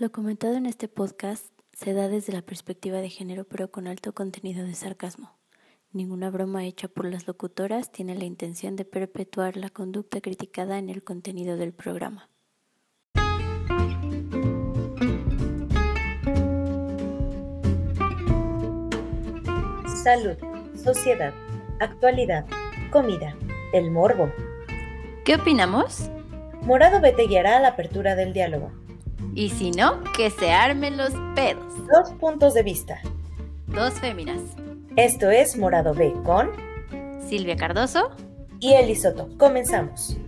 Lo comentado en este podcast se da desde la perspectiva de género pero con alto contenido de sarcasmo. Ninguna broma hecha por las locutoras tiene la intención de perpetuar la conducta criticada en el contenido del programa. Salud, sociedad, actualidad, comida, el morbo. ¿Qué opinamos? Morado B te guiará a la apertura del diálogo. Y si no, que se armen los pedos. Dos puntos de vista. Dos féminas. Esto es Morado B con Silvia Cardoso y Eli Soto. Comenzamos.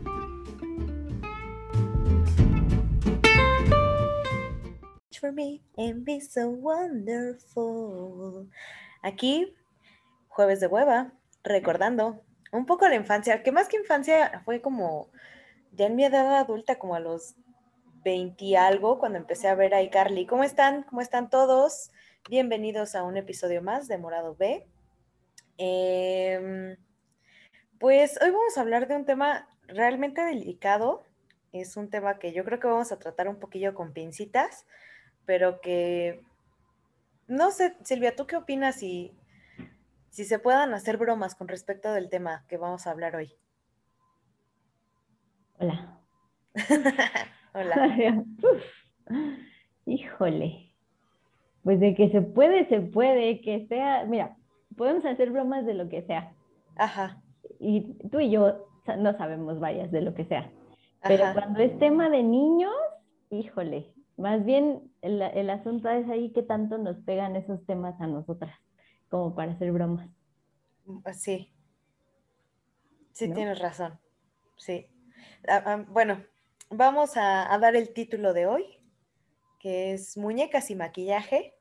For me and be so wonderful. Aquí, jueves de hueva, recordando un poco la infancia, que más que infancia fue como ya en mi edad adulta, como a los 20 y algo, cuando empecé a ver a iCarly. ¿Cómo están? ¿Cómo están todos? Bienvenidos a un episodio más de Morado B. Em, pues hoy vamos a hablar de un tema realmente delicado. Es un tema que yo creo que vamos a tratar un poquillo con pincitas, pero que no sé, Silvia, ¿tú qué opinas si, si se puedan hacer bromas con respecto del tema que vamos a hablar hoy? Hola. Hola. Híjole. Pues de que se puede, se puede, que sea, mira, podemos hacer bromas de lo que sea. Ajá. Y tú y yo no sabemos varias de lo que sea. Pero cuando es tema de niños, híjole, más bien el, el, asunto es ahí que tanto nos pegan esos temas a nosotras, como para hacer bromas. Mm, sí. Sí, tienes razón. Sí. Ah, ah, bueno, vamos a, dar el título de hoy, que es Muñecas y maquillaje.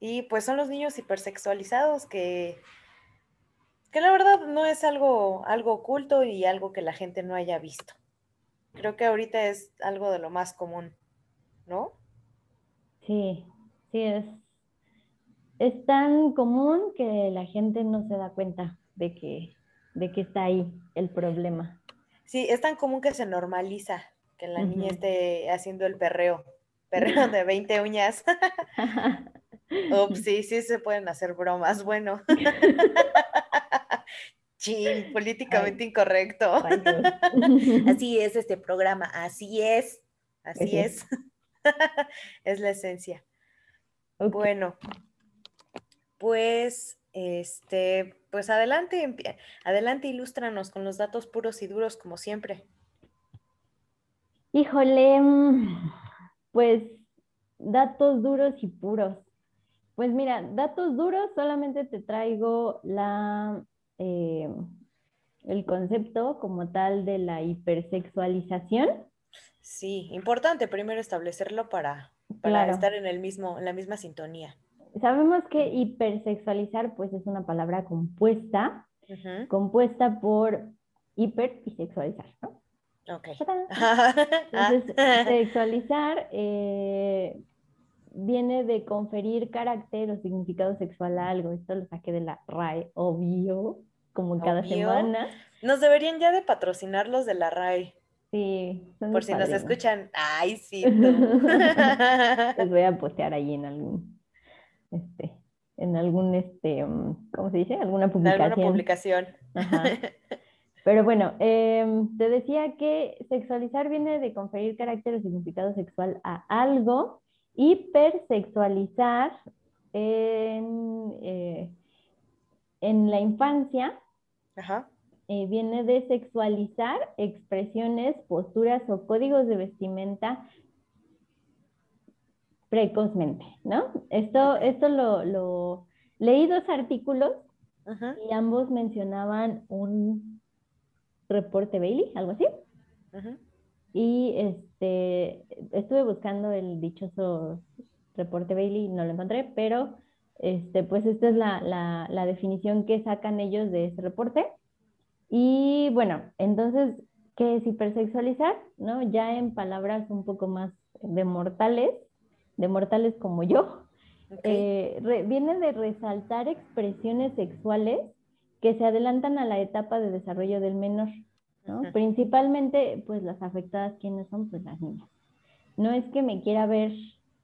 Y pues son los niños hipersexualizados que, que la verdad no es algo, algo oculto y algo que la gente no haya visto. Creo que ahorita es algo de lo más común, ¿no? Sí, sí, es, es tan común que la gente no se da cuenta de que, de que está ahí el problema. Sí, es tan común que se normaliza que la niña esté haciendo el perreo, perreo de 20 uñas. Ups, sí, sí se pueden hacer bromas, bueno. Chin, políticamente incorrecto. así es este programa, así es, así es. es la esencia. Bueno, pues este, pues adelante, adelante, ilústranos con los datos puros y duros como siempre. Híjole, mm, pues datos duros y puros. Pues mira, datos duros solamente te traigo la, eh, el concepto como tal de la hipersexualización. Sí, importante primero establecerlo para, para estar en el mismo, en la misma sintonía sabemos que hipersexualizar pues es una palabra compuesta, compuesta por hiper y sexualizar, ¿no? Ok. Entonces, sexualizar eh, viene de conferir carácter o significado sexual a algo. Esto lo saqué de la RAE, obvio, como cada semana. Nos deberían ya de patrocinar los de la RAE. Sí. Por si nos escuchan. Ay, sí. Les voy a postear ahí en algún este, en algún, este, mm, ¿cómo se dice? Alguna publicación. alguna publicación. Pero bueno, em, te decía que sexualizar viene de conferir carácter o significado sexual a algo. Hipersexualizar en, eh, en la infancia eh, viene de sexualizar expresiones, posturas o códigos de vestimenta precozmente, ¿no? Esto, esto lo, lo, leí dos artículos y ambos mencionaban un reporte Bailey, algo así. Y este, estuve buscando el dichoso reporte Bailey, no lo encontré, pero este, pues esta es la, la, la definición que sacan ellos de ese reporte. Y bueno, entonces, ¿qué es hipersexualizar? ¿No? Ya en palabras un poco más de mortales, de mortales como yo, eh, viene de resaltar expresiones sexuales que se adelantan a la etapa de desarrollo del menor, ¿no? Principalmente, pues las afectadas, ¿quiénes son? Pues las niñas. no es que me quiera ver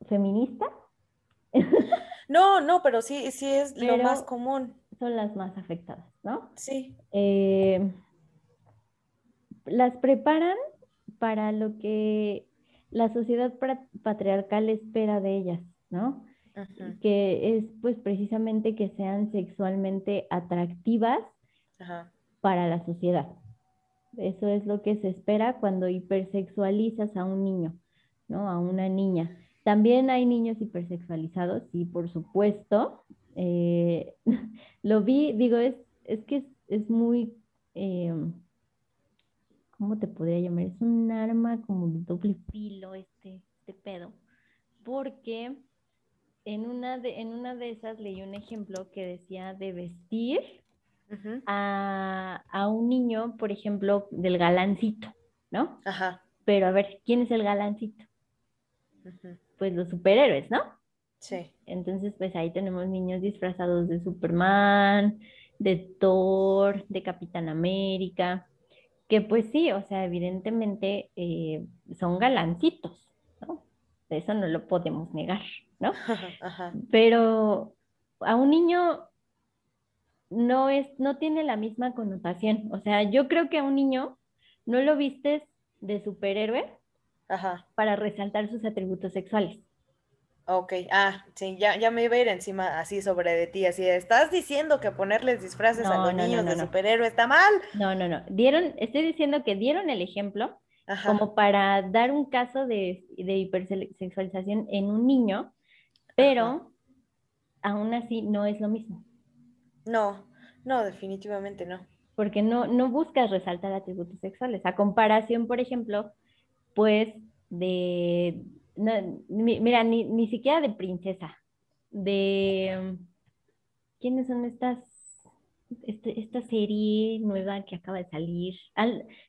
feminista. No, no, pero sí, sí es lo más común. Son las más afectadas, ¿no? Sí. Eh, las preparan para lo que la sociedad patriarcal espera de ellas, ¿no? Que es pues precisamente que sean sexualmente atractivas para la sociedad. Eso es lo que se espera cuando hipersexualizas a un niño, ¿no? A una niña. También hay niños hipersexualizados, sí, por supuesto. Eh, lo vi, digo, es, es que es, muy, eh, ¿cómo te podría llamar? Es un arma como de doble filo este, este pedo. Porque en una, de, en una de esas leí un ejemplo que decía de vestir a, un niño, por ejemplo, del galancito, ¿no? Ajá. Pero a ver, ¿quién es el galancito? Pues los superhéroes, ¿no? Sí. Entonces, pues ahí tenemos niños disfrazados de Superman, de Thor, de Capitán América, que pues sí, o sea, evidentemente eh, son galancitos, ¿no? Eso no lo podemos negar, ¿no? Ajá. Pero a un niño no es, no tiene la misma connotación. O sea, yo creo que a un niño no lo vistes de superhéroe para resaltar sus atributos sexuales. Ok, ah, sí, ya, ya me iba a ir encima así sobre de ti, así, ¿estás diciendo que ponerles disfraces a los niños de superhéroe está mal? No, no, no, dieron, estoy diciendo que dieron el ejemplo como para dar un caso de, de hipersexualización en un niño, pero aún así no es lo mismo. No, no, definitivamente no. Porque no, no buscas resaltar atributos sexuales. A comparación, por ejemplo, pues de, mira, ni, ni siquiera de princesa, de, ¿quiénes son estas este, esta serie nueva que acaba de salir.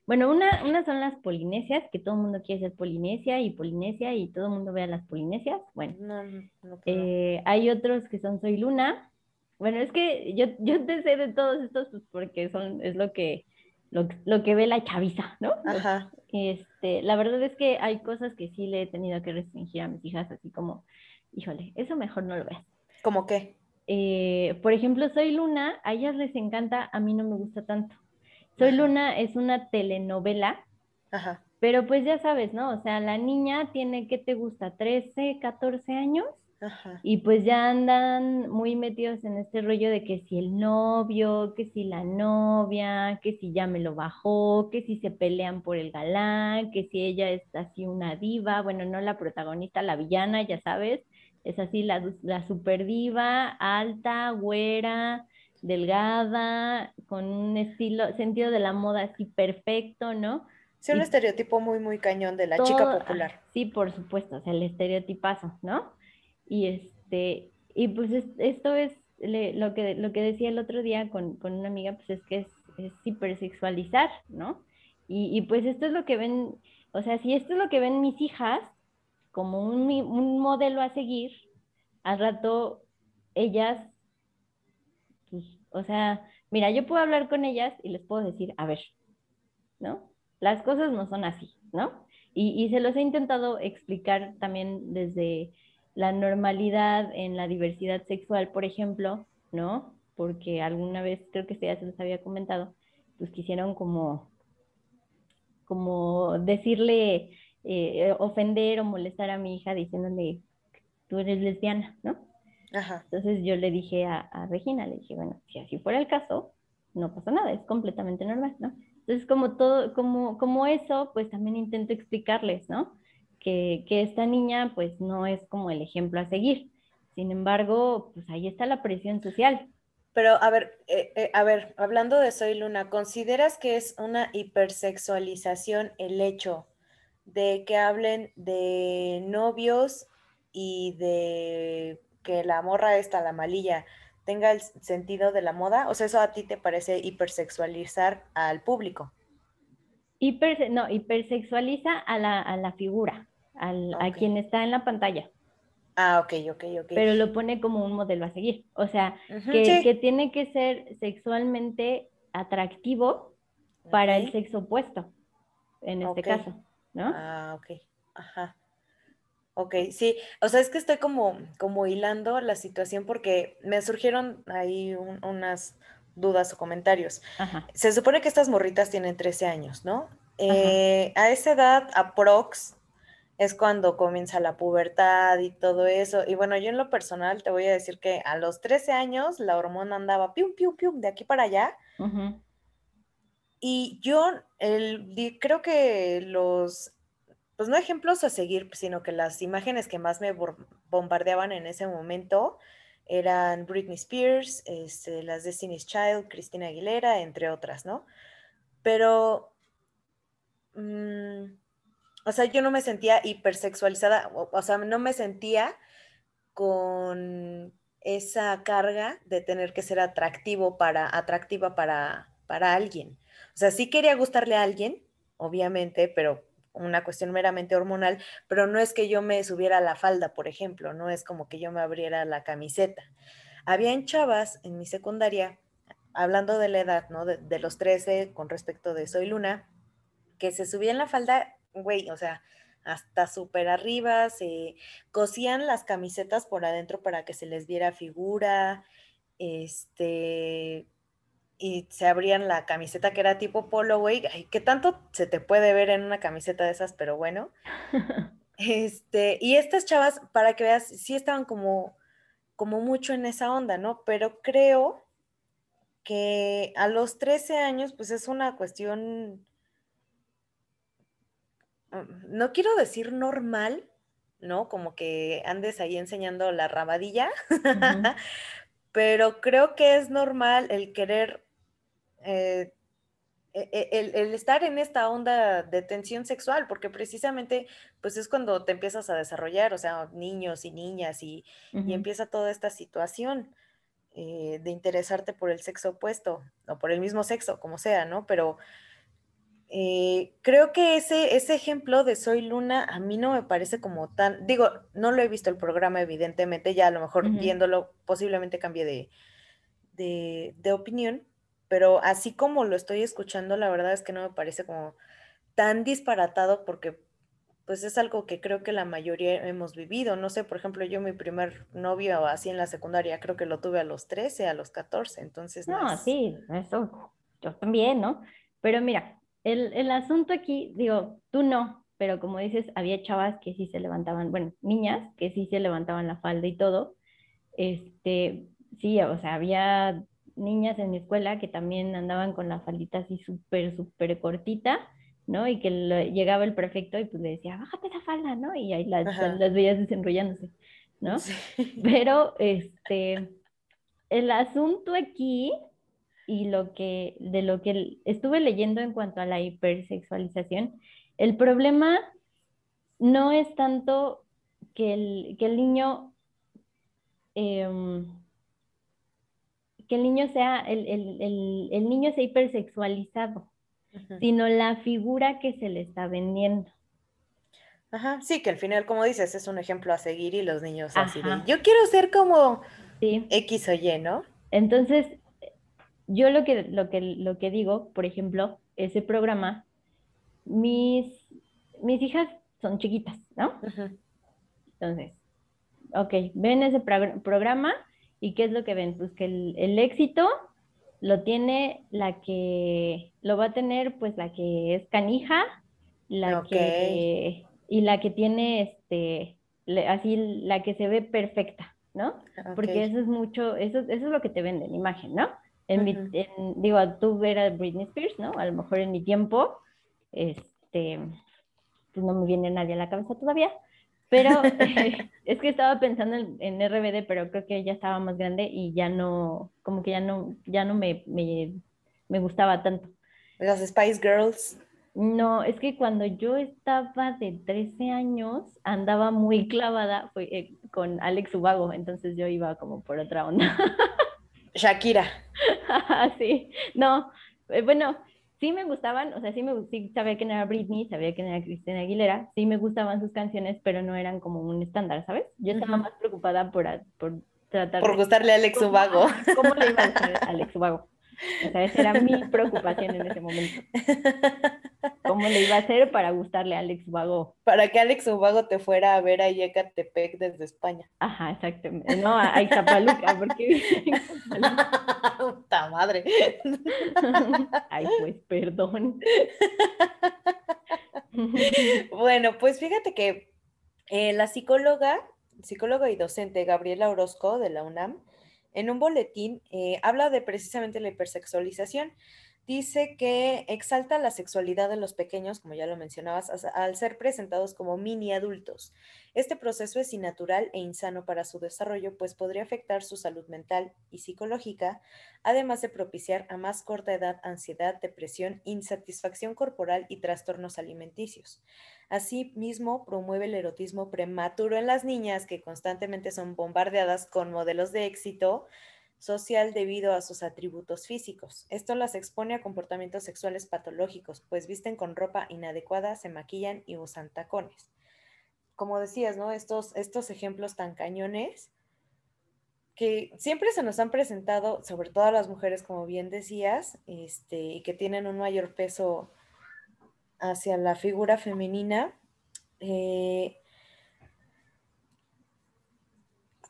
bueno, una, una son las polinesias, que todo el mundo quiere ser polinesia y polinesia y todo el mundo ve a las polinesias. Bueno, eh, hay otros que son Soy Luna, bueno, es que yo, yo te sé de todos estos pues porque son, es lo que, lo, que ve la chaviza, ¿no? Ajá. Este, la verdad es que hay cosas que sí le he tenido que restringir a mis hijas, así como, híjole, eso mejor no lo veas. ¿Cómo qué? Eh, por ejemplo, Soy Luna, a ellas les encanta, a mí no me gusta tanto. Soy Luna es una telenovela, Ajá. pero pues ya sabes, ¿no? O sea, la niña tiene, ¿qué te gusta? ¿13, 14 años? Y pues ya andan muy metidos en este rollo de que si el novio, que si la novia, que si ya me lo bajó, que si se pelean por el galán, que si ella es así una diva, bueno, no la protagonista, la villana, ya sabes, es así la, la super diva, alta, güera, delgada, con un estilo, sentido de la moda así perfecto, ¿no? Sí, un estereotipo muy, muy cañón de la chica popular. Sí, por supuesto, o sea, el estereotipazo, ¿no? Y, este, y pues esto es lo, que, lo que decía el otro día con, con una amiga, pues es que es, es hipersexualizar, ¿no? Y, y, pues esto es lo que ven, o sea, si esto es lo que ven mis hijas como un, un modelo a seguir, al rato ellas, pues, o sea, mira, yo puedo hablar con ellas y les puedo decir, a ver, ¿no? Las cosas no son así, ¿no? Y, y se los he intentado explicar también desde la normalidad en la diversidad sexual, por ejemplo, ¿no? Porque alguna vez, creo que ya se los había comentado, pues quisieron como, como decirle, eh, ofender o molestar a mi hija diciéndole, tú eres lesbiana, ¿no? Ajá. Entonces yo le dije a, a, Regina, le dije, bueno, si así fuera el caso, no pasa nada, es completamente normal, ¿no? Entonces como todo, como, como eso, pues también intento explicarles, ¿no? Que, esta niña pues no es como el ejemplo a seguir. Sin embargo, pues ahí está la presión social. Pero a ver, eh, eh, a ver, hablando de Soy Luna, ¿consideras que es una hipersexualización el hecho de que hablen de novios y de que la morra esta, la malilla, tenga el sentido de la moda? O sea, ¿eso a ti te parece hipersexualizar al público? Hiper, no, hipersexualiza a la, a la figura a quien está en la pantalla. Ah, ok, ok, ok. Pero lo pone como un modelo a seguir. O sea, que, tiene que ser sexualmente atractivo para el sexo opuesto, en este caso, ¿no? Ah, ok. Ajá. Ok, sí, o sea, es que estoy como, como hilando la situación porque me surgieron ahí unas dudas o comentarios. Se supone que estas morritas tienen 13 años, ¿no? Eh, a esa edad, aprox, es cuando comienza la pubertad y todo eso. Y bueno, yo en lo personal te voy a decir que a los 13 años la hormona andaba pium, pium, pium, de aquí para allá. Y yo el, creo que los, pues no ejemplos a seguir, sino que las imágenes que más me bombardeaban en ese momento eran Britney Spears, este, las Destiny's Child, Christina Aguilera, entre otras, ¿no? Pero... Mm, o sea, yo no me sentía hipersexualizada, o, sea, no me sentía con esa carga de tener que ser atractivo para, atractiva para, para alguien. O sea, sí quería gustarle a alguien, obviamente, pero una cuestión meramente hormonal, pero no es que yo me subiera la falda, por ejemplo, no es como que yo me abriera la camiseta. Habían chavas en mi secundaria, hablando de la edad, ¿no? De, de los 13 con respecto de Soy Luna, que se subían la falda güey, o sea, hasta súper arriba, se cosían las camisetas por adentro para que se les viera figura, este, y se abrían la camiseta que era tipo polo, güey, ¿qué tanto se te puede ver en una camiseta de esas? Pero bueno. Este, y estas chavas, para que veas, sí estaban como, como mucho en esa onda, ¿no? Pero creo que a los 13 años, pues es una cuestión no quiero decir normal, ¿no? Como que andes ahí enseñando la rabadilla, pero creo que es normal el querer, eh, e, e, el, estar en esta onda de tensión sexual, porque precisamente pues es cuando te empiezas a desarrollar, o sea, niños y niñas y, empieza toda esta situación. Eh, de interesarte por el sexo opuesto o por el mismo sexo, como sea, ¿no? Pero eh, creo que ese, ese ejemplo de Soy Luna a mí no me parece como tan, digo, no lo he visto el programa evidentemente, ya a lo mejor viéndolo posiblemente cambie de, de, opinión, pero así como lo estoy escuchando, la verdad es que no me parece como tan disparatado porque pues es algo que creo que la mayoría hemos vivido. No sé, por ejemplo, yo mi primer novio así en la secundaria creo que lo tuve a los 13, a los 14, entonces... No, sí, eso yo también, ¿no? Pero mira, el, asunto aquí, digo, tú no, pero como dices, había chavas que sí se levantaban, bueno, niñas que sí se levantaban la falda y todo. Este, sí, o sea, había niñas en mi escuela que también andaban con la faldita así súper, súper cortita, ¿no? Y que llegaba el prefecto y pues le decía, bájate la falda, ¿no? Y ahí las, las veías desenrollándose, ¿no? Pero, este, el asunto aquí y lo que, de lo que estuve leyendo en cuanto a la hipersexualización, el problema no es tanto que el, que el niño em, que el niño sea el, el, el, niño sea hipersexualizado, sino la figura que se le está vendiendo. Ajá, sí, que al final, como dices, es un ejemplo a seguir y los niños así de, yo quiero ser como X o Y, ¿no? Entonces, yo lo que, lo que, lo que digo, por ejemplo, ese programa, mis, mis hijas son chiquitas, ¿no? Entonces, ok, ven ese programa y ¿qué es lo que ven? Pues que el, éxito lo tiene la que, lo va a tener pues la que es canija, la que, y la que tiene este, así, la que se ve perfecta, ¿no? Porque eso es mucho, eso, eso es lo que te venden, imagen, ¿no? En mi, digo, tú eras Britney Spears, ¿no? A lo mejor en mi tiempo, este, pues no me viene nadie a la cabeza todavía, pero es que estaba pensando en, RBD, pero creo que ya estaba más grande y ya no, como que ya no, ya no me, me, gustaba tanto. Las Spice Girls. No, es que cuando yo estaba de 13 años andaba muy clavada eh, con Alex Ubago, entonces yo iba como por otra onda. Shakira. sí, no, eh, bueno, sí me gustaban, o sea, sí, me, sí sabía quién era Britney, sabía quién era Cristina Aguilera, sí me gustaban sus canciones, pero no eran como un estándar, ¿sabes? Yo estaba más preocupada por, por tratar Por gustarle a Alex Ubago. ¿Cómo le iba a gustar a Alex Ubago? Esa era mi preocupación en ese momento. ¿Cómo le iba a hacer para gustarle a Alex Ubago? Para que Alex Ubago te fuera a ver a Yecatepec desde España. Ajá, exactamente. No, a Ixtapaluca, porque Puta madre. Ay, pues, perdón. bueno, pues fíjate que eh, la psicóloga, psicóloga y docente Gabriela Orozco de la UNAM, en un boletín eh, habla de precisamente la hipersexualización. Dice que exalta la sexualidad de los pequeños, como ya lo mencionabas, al ser presentados como mini adultos. Este proceso es innatural e insano para su desarrollo, pues podría afectar su salud mental y psicológica, además de propiciar a más corta edad ansiedad, depresión, insatisfacción corporal y trastornos alimenticios. Asimismo, promueve el erotismo prematuro en las niñas que constantemente son bombardeadas con modelos de éxito social debido a sus atributos físicos. Esto las expone a comportamientos sexuales patológicos, pues visten con ropa inadecuada, se maquillan y usan tacones. Como decías, ¿no? Estos, estos ejemplos tan cañones que siempre se nos han presentado, sobre todo a las mujeres, como bien decías, este, y que tienen un mayor peso hacia la figura femenina. Eh,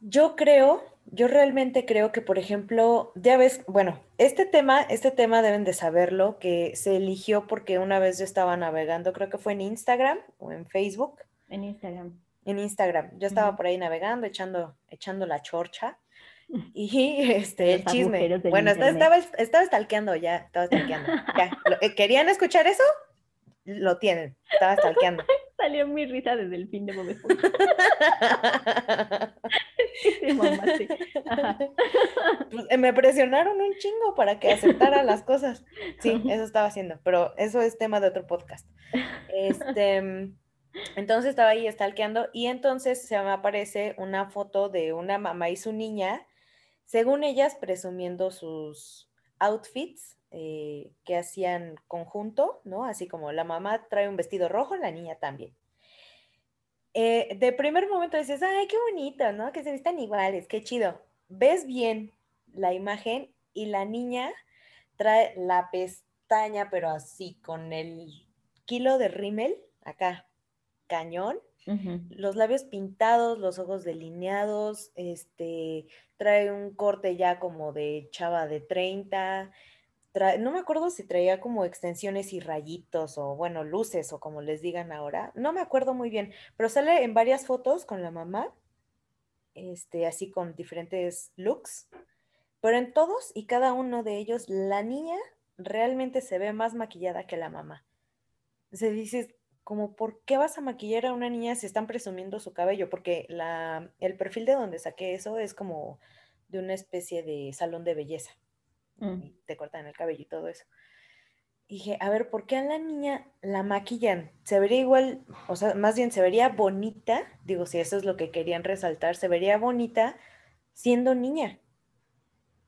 yo creo yo realmente creo que, por ejemplo, ya ves, bueno, este tema, este tema deben de saberlo, que se eligió porque una vez yo estaba navegando, creo que fue en Instagram o en Facebook. En Instagram. En Instagram. Yo estaba por ahí navegando, echando, echando la chorcha. Y este, el chisme. Bueno, estaba, estaba stalkeando ya, estaba stalkeando. Ya. Eh, ¿Querían escuchar eso? Lo tienen, estaba stalkeando. Salió mi risa desde el fin de momento. Pues, eh, me presionaron un chingo para que aceptara las cosas. Sí, eso estaba haciendo, pero eso es tema de otro podcast. Este, entonces estaba ahí stalkeando y entonces se me aparece una foto de una mamá y su niña, según ellas presumiendo sus outfits eh, que hacían conjunto, ¿no? Así como la mamá trae un vestido rojo, la niña también. Eh, de primer momento dices, ay, qué bonito, ¿no? Que se vistan iguales, qué chido. Ves bien la imagen y la niña trae la pestaña, pero así, con el kilo de rímel, acá, cañón, los labios pintados, los ojos delineados, este, trae un corte ya como de chava de 30, no me acuerdo si traía como extensiones y rayitos o bueno, luces o como les digan ahora, no me acuerdo muy bien, pero sale en varias fotos con la mamá, este, así con diferentes looks, pero en todos y cada uno de ellos la niña realmente se ve más maquillada que la mamá. Se dice como, ¿por qué vas a maquillar a una niña si están presumiendo su cabello? Porque la, el perfil de donde saqué eso es como de una especie de salón de belleza. Mm. te cortan el cabello y todo eso. dije, a ver, ¿por qué a la niña la maquillan? Se vería igual, o sea, más bien se vería bonita, digo, si eso es lo que querían resaltar, se vería bonita siendo niña.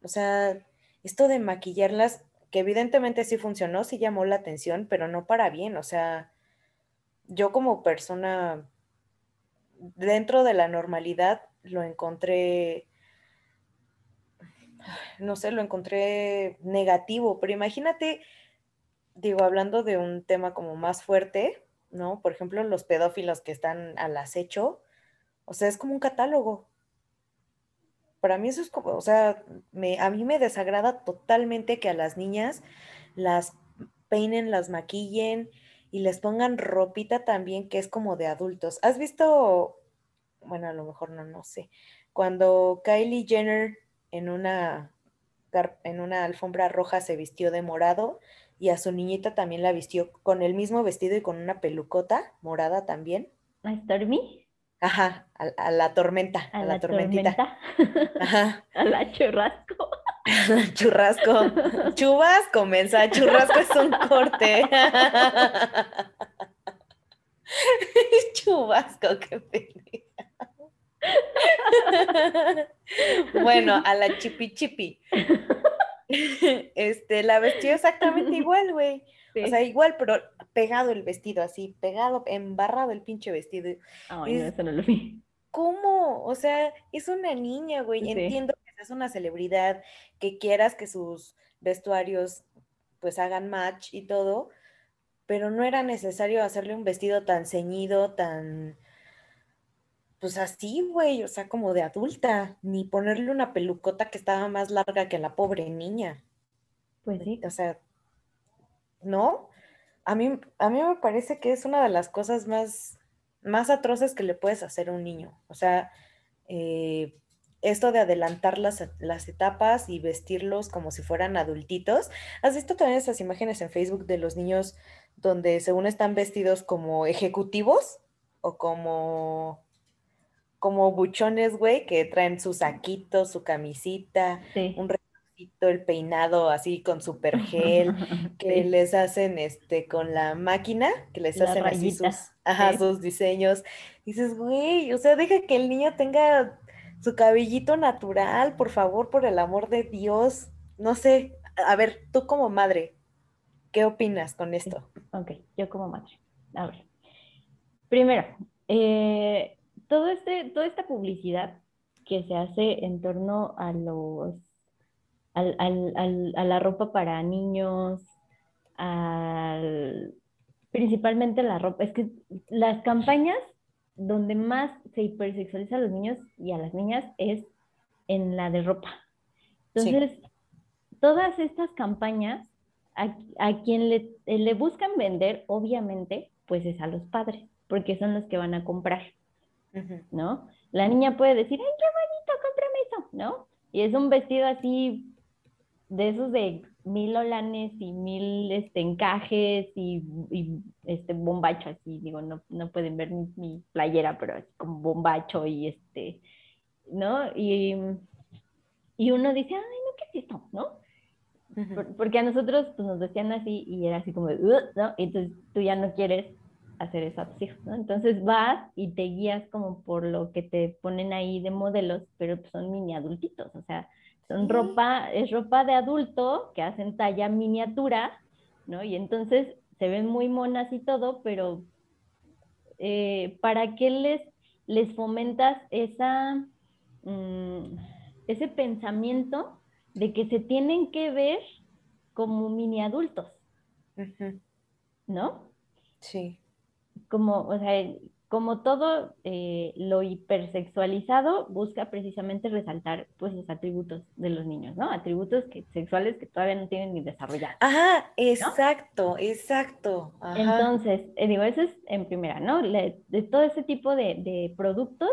O sea, esto de maquillarlas, que evidentemente sí funcionó, sí llamó la atención, pero no para bien. O sea, yo como persona dentro de la normalidad lo encontré no sé, lo encontré negativo, pero imagínate, digo, hablando de un tema como más fuerte, ¿no? Por ejemplo, los pedófilos que están al acecho, o sea, es como un catálogo. Para mí eso es como, o sea, a mí me desagrada totalmente que a las niñas las peinen, las maquillen y les pongan ropita también que es como de adultos. ¿Has visto, bueno, a lo mejor no, no sé, cuando Kylie Jenner en una, en una alfombra roja se vistió de morado y a su niñita también la vistió con el mismo vestido y con una pelucota morada también. ¿A Stormy? Ajá, a, la tormenta, a, la, tormentita. Ajá. A la churrasco. churrasco. Chubasco, mensa. Churrasco es un corte. Chubasco, qué pena. Bueno, a la chipi chipi. Este, la vestió exactamente igual, güey. O sea, igual, pero pegado el vestido, así, pegado, embarrado el pinche vestido. Ay, no, eso no lo vi. ¿Cómo? O sea, es una niña, güey. Entiendo que es una celebridad, que quieras que sus vestuarios pues hagan match y todo, pero no era necesario hacerle un vestido tan ceñido, tan, pues así, güey, o sea, como de adulta, ni ponerle una pelucota que estaba más larga que la pobre niña. Pues sí. O sea, ¿no? A mí, a mí me parece que es una de las cosas más, más atroces que le puedes hacer a un niño. O sea, eh, esto de adelantar las, las, etapas y vestirlos como si fueran adultitos. ¿Has visto también esas imágenes en Facebook de los niños donde según están vestidos como ejecutivos o como como buchones, güey, que traen su saquito, su camisita, un relojito, el peinado así con super gel, que les hacen este con la máquina, que les hacen así sus, ajá, sus diseños. dices, güey, o sea, deja que el niño tenga su cabellito natural, por favor, por el amor de Dios. No sé, a ver, tú como madre, ¿qué opinas con esto? Ok, yo como madre. A ver. Primero, eh, todo este, toda esta publicidad que se hace en torno a los al, al, a la ropa para niños, al, principalmente la ropa. Es que las campañas donde más se hipersexualiza a los niños y a las niñas es en la de ropa. Entonces, todas estas campañas, a, quien le, le, buscan vender, obviamente, pues es a los padres, porque son los que van a comprar, ¿no? La niña puede decir, ay, qué bonito, cómprame eso, ¿no? Y es un vestido así, de esos de mil olanes y mil este, encajes y, este bombacho, así digo, no, no pueden ver mi, playera, pero es como bombacho y este, ¿no? Y, y uno dice, ay, no, ¿qué es esto? ¿No? porque a nosotros pues, nos decían así y era así como, ¿no? Y entonces tú ya no quieres hacer eso a tus hijos, ¿no? Entonces vas y te guías como por lo que te ponen ahí de modelos, pero pues, son mini adultitos, o sea, son ropa, es ropa de adulto que hacen talla miniatura, ¿no? Y entonces se ven muy monas y todo, pero eh, ¿para qué les, les fomentas esa, mm, ese pensamiento de que se tienen que ver como mini adultos? ¿No? Sí. Como, o sea, como todo eh, lo hipersexualizado busca precisamente resaltar pues los atributos de los niños, ¿no? Atributos que, sexuales que todavía no tienen ni desarrollados. Ajá, exacto, exacto. Entonces, eh, digo, eso es en primera, ¿no? de todo ese tipo de, productos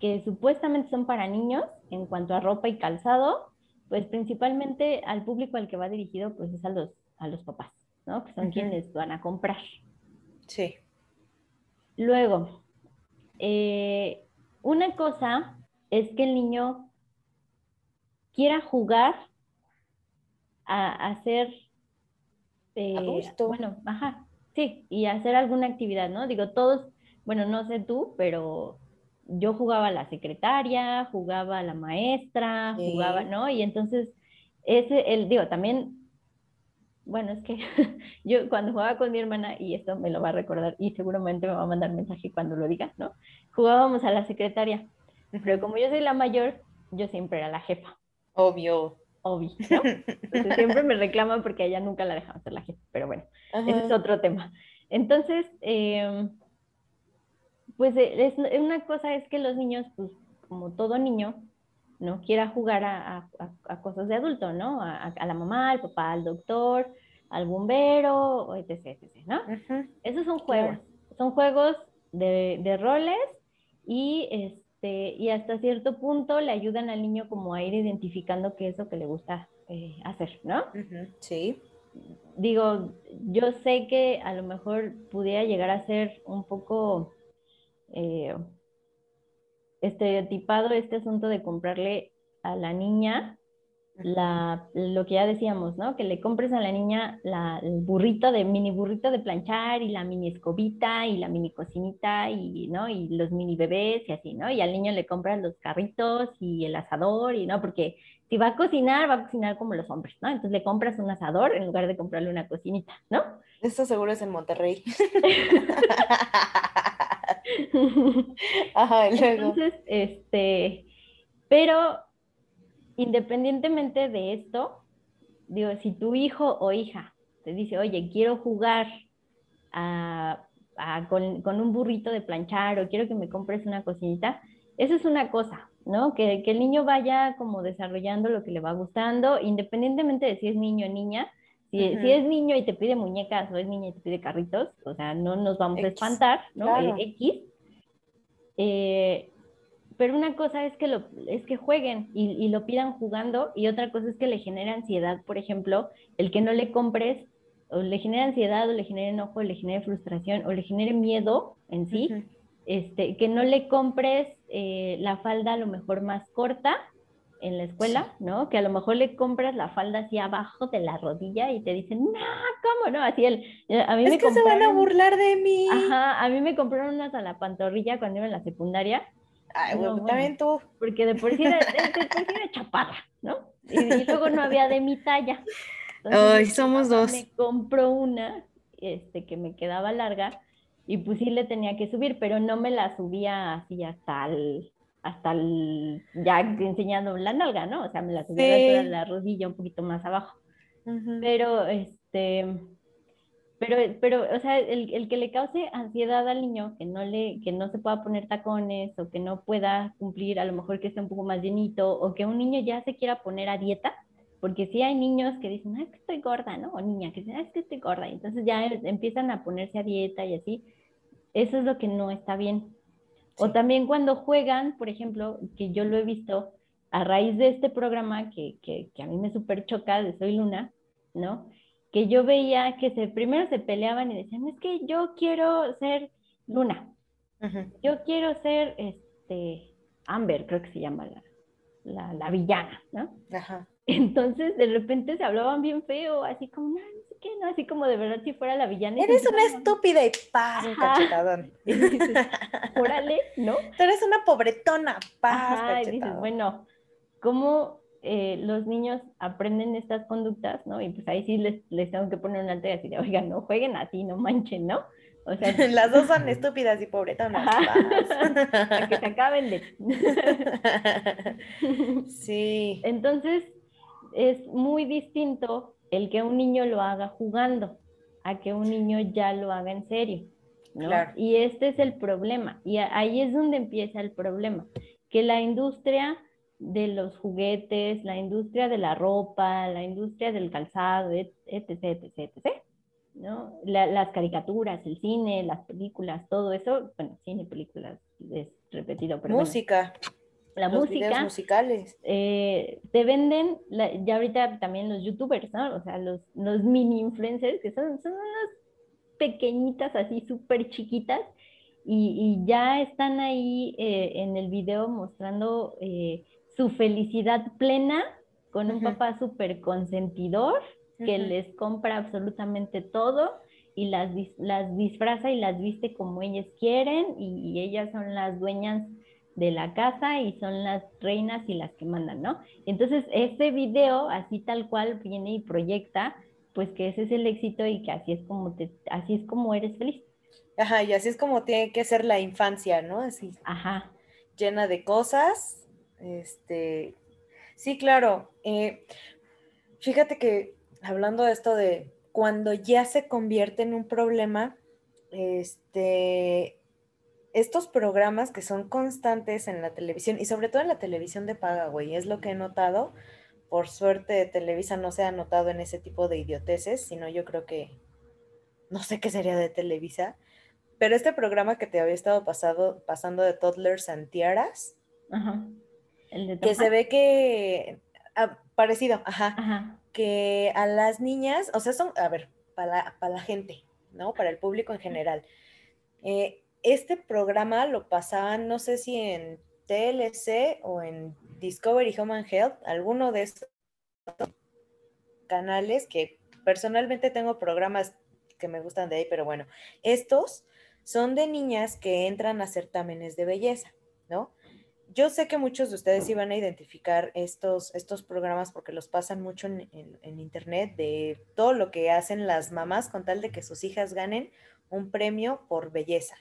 que supuestamente son para niños en cuanto a ropa y calzado, pues principalmente al público al que va dirigido pues es a los, a los papás, ¿no? Que son quienes van a comprar. Sí. Luego, eh, una cosa es que el niño quiera jugar a, hacer, eh, bueno, ajá, sí, y hacer alguna actividad, ¿no? Digo, todos, bueno, no sé tú, pero yo jugaba a la secretaria, jugaba a la maestra, jugaba, ¿no? Y entonces, ese, el, digo, también bueno, es que yo cuando jugaba con mi hermana, y esto me lo va a recordar y seguramente me va a mandar mensaje cuando lo diga, ¿no? Jugábamos a la secretaria, pero como yo soy la mayor, yo siempre era la jefa. Obvio. Obvio, ¿no? Entonces siempre me reclaman porque a ella nunca la dejaban ser la jefa, pero bueno, ese es otro tema. Entonces, em, pues eh, es, una cosa es que los niños, pues como todo niño, no quiera jugar a, cosas de adulto, ¿no? A, la mamá, al papá, al doctor, al bombero, etc., etc., ¿no? Esos son juegos, son juegos de, roles y, este, y hasta cierto punto le ayudan al niño como a ir identificando qué es lo que le gusta eh, hacer, ¿no? Sí. Digo, yo sé que a lo mejor pudiera llegar a ser un poco... Eh, estereotipado este asunto de comprarle a la niña la, lo que ya decíamos, ¿no? Que le compres a la niña la, burrito de mini burrito de planchar y la mini escobita y la mini cocinita y, ¿no? Y los mini bebés y así, ¿no? Y al niño le compras los carritos y el asador y, ¿no? Porque si va a cocinar, va a cocinar como los hombres, ¿no? Entonces le compras un asador en lugar de comprarle una cocinita, ¿no? Esto seguro es en Monterrey. Ajá, Entonces, este, pero independientemente de esto, digo, si tu hijo o hija te dice, oye, quiero jugar con, con, un burrito de planchar o quiero que me compres una cocinita, eso es una cosa, ¿no? Que, que, el niño vaya como desarrollando lo que le va gustando, independientemente de si es niño o niña. Si, si es niño y te pide muñecas o es niña y te pide carritos, o sea, no nos vamos a espantar, ¿no? X. Eh, pero una cosa es que, lo, es que jueguen y, y, lo pidan jugando y otra cosa es que le genere ansiedad, por ejemplo, el que no le compres o le genere ansiedad o le genere enojo, o le genere frustración o le genere miedo en sí, este, que no le compres eh, la falda a lo mejor más corta en la escuela, ¿no? Que a lo mejor le compras la falda así abajo de la rodilla y te dicen, no, ¿cómo no? Así el, eh, a mí es que se van a burlar de mí. Ajá, a mí me compraron unas a la pantorrilla cuando iba en la secundaria Ay, bueno, también tú. Porque de por sí era, de chaparra, ¿no? Y, luego no había de mi talla. Ay, somos dos. Me compró una este, que me quedaba larga y pues sí le tenía que subir, pero no me la subía así hasta el, hasta el, ya enseñando la nalga, ¿no? O sea, me la subía la rodilla un poquito más abajo. Pero, este, pero, pero, o sea, el, el, que le cause ansiedad al niño, que no, le, que no se pueda poner tacones o que no pueda cumplir, a lo mejor que esté un poco más llenito o que un niño ya se quiera poner a dieta, porque sí hay niños que dicen, es que estoy gorda, ¿no? O niña que dicen, es que estoy gorda, y entonces ya empiezan a ponerse a dieta y así. Eso es lo que no está bien. O también cuando juegan, por ejemplo, que yo lo he visto a raíz de este programa que, que, que a mí me súper choca de Soy Luna, ¿no? Que yo veía que se, primero se peleaban y decían, es que yo quiero ser Luna, yo quiero ser este, Amber, creo que se llama la, la, villana, ¿no? Ajá. Entonces de repente se hablaban bien feo, así como, no, no sé qué, no, así como de verdad si fuera la villana. Eres una estúpida y paz, cachetadón. órale, ¿no? Tú eres una pobretona, paz, y dices, bueno, ¿cómo eh, los niños aprenden estas conductas, ¿no? Y pues ahí sí les, les tengo que poner un alto y así de, oigan, no jueguen así, no manchen, ¿no? O sea, las dos son estúpidas y pobretonas. Para que se acaben de. sí. Entonces, es muy distinto el que un niño lo haga jugando a que un niño ya lo haga en serio. ¿no? Claro. Y este es el problema. Y ahí es donde empieza el problema. Que la industria de los juguetes, la industria de la ropa, la industria del calzado, etc., etc., etc., ¿no? las caricaturas, el cine, las películas, todo eso, bueno, cine, películas, es repetido, pero Música. la música. musicales. Eh, te venden, ya ahorita también los youtubers, ¿no? O sea, los, los mini influencers, que son, son unas pequeñitas así, súper chiquitas, y, ya están ahí eh, en el video mostrando eh, su felicidad plena con un papá súper consentidor que les compra absolutamente todo y las, las disfraza y las viste como ellas quieren y, ellas son las dueñas de la casa y son las reinas y las que mandan, ¿no? Entonces, este video, así tal cual, viene y proyecta, pues que ese es el éxito y que así es como, te, así es como eres feliz. Ajá, y así es como tiene que ser la infancia, ¿no? Así. Ajá. Llena de cosas este, sí, claro. Eh, fíjate que hablando de esto de cuando ya se convierte en un problema, este, estos programas que son constantes en la televisión y sobre todo en la televisión de paga, güey, es lo que he notado. Por suerte Televisa no se ha notado en ese tipo de idioteces, sino yo creo que no sé qué sería de Televisa, pero este programa que te había estado pasado, pasando de Toddlers and Tiaras, Ajá que se ve que, ah, parecido, ajá, que a las niñas, o sea, son, a ver, para la, gente, ¿no? Para el público en general. Eh, este programa lo pasaban, no sé si en TLC o en Discovery Human Health, alguno de estos canales que personalmente tengo programas que me gustan de ahí, pero bueno, estos son de niñas que entran a certámenes de belleza, ¿no? Yo sé que muchos de ustedes iban a identificar estos, estos programas porque los pasan mucho en, internet de todo lo que hacen las mamás con tal de que sus hijas ganen un premio por belleza.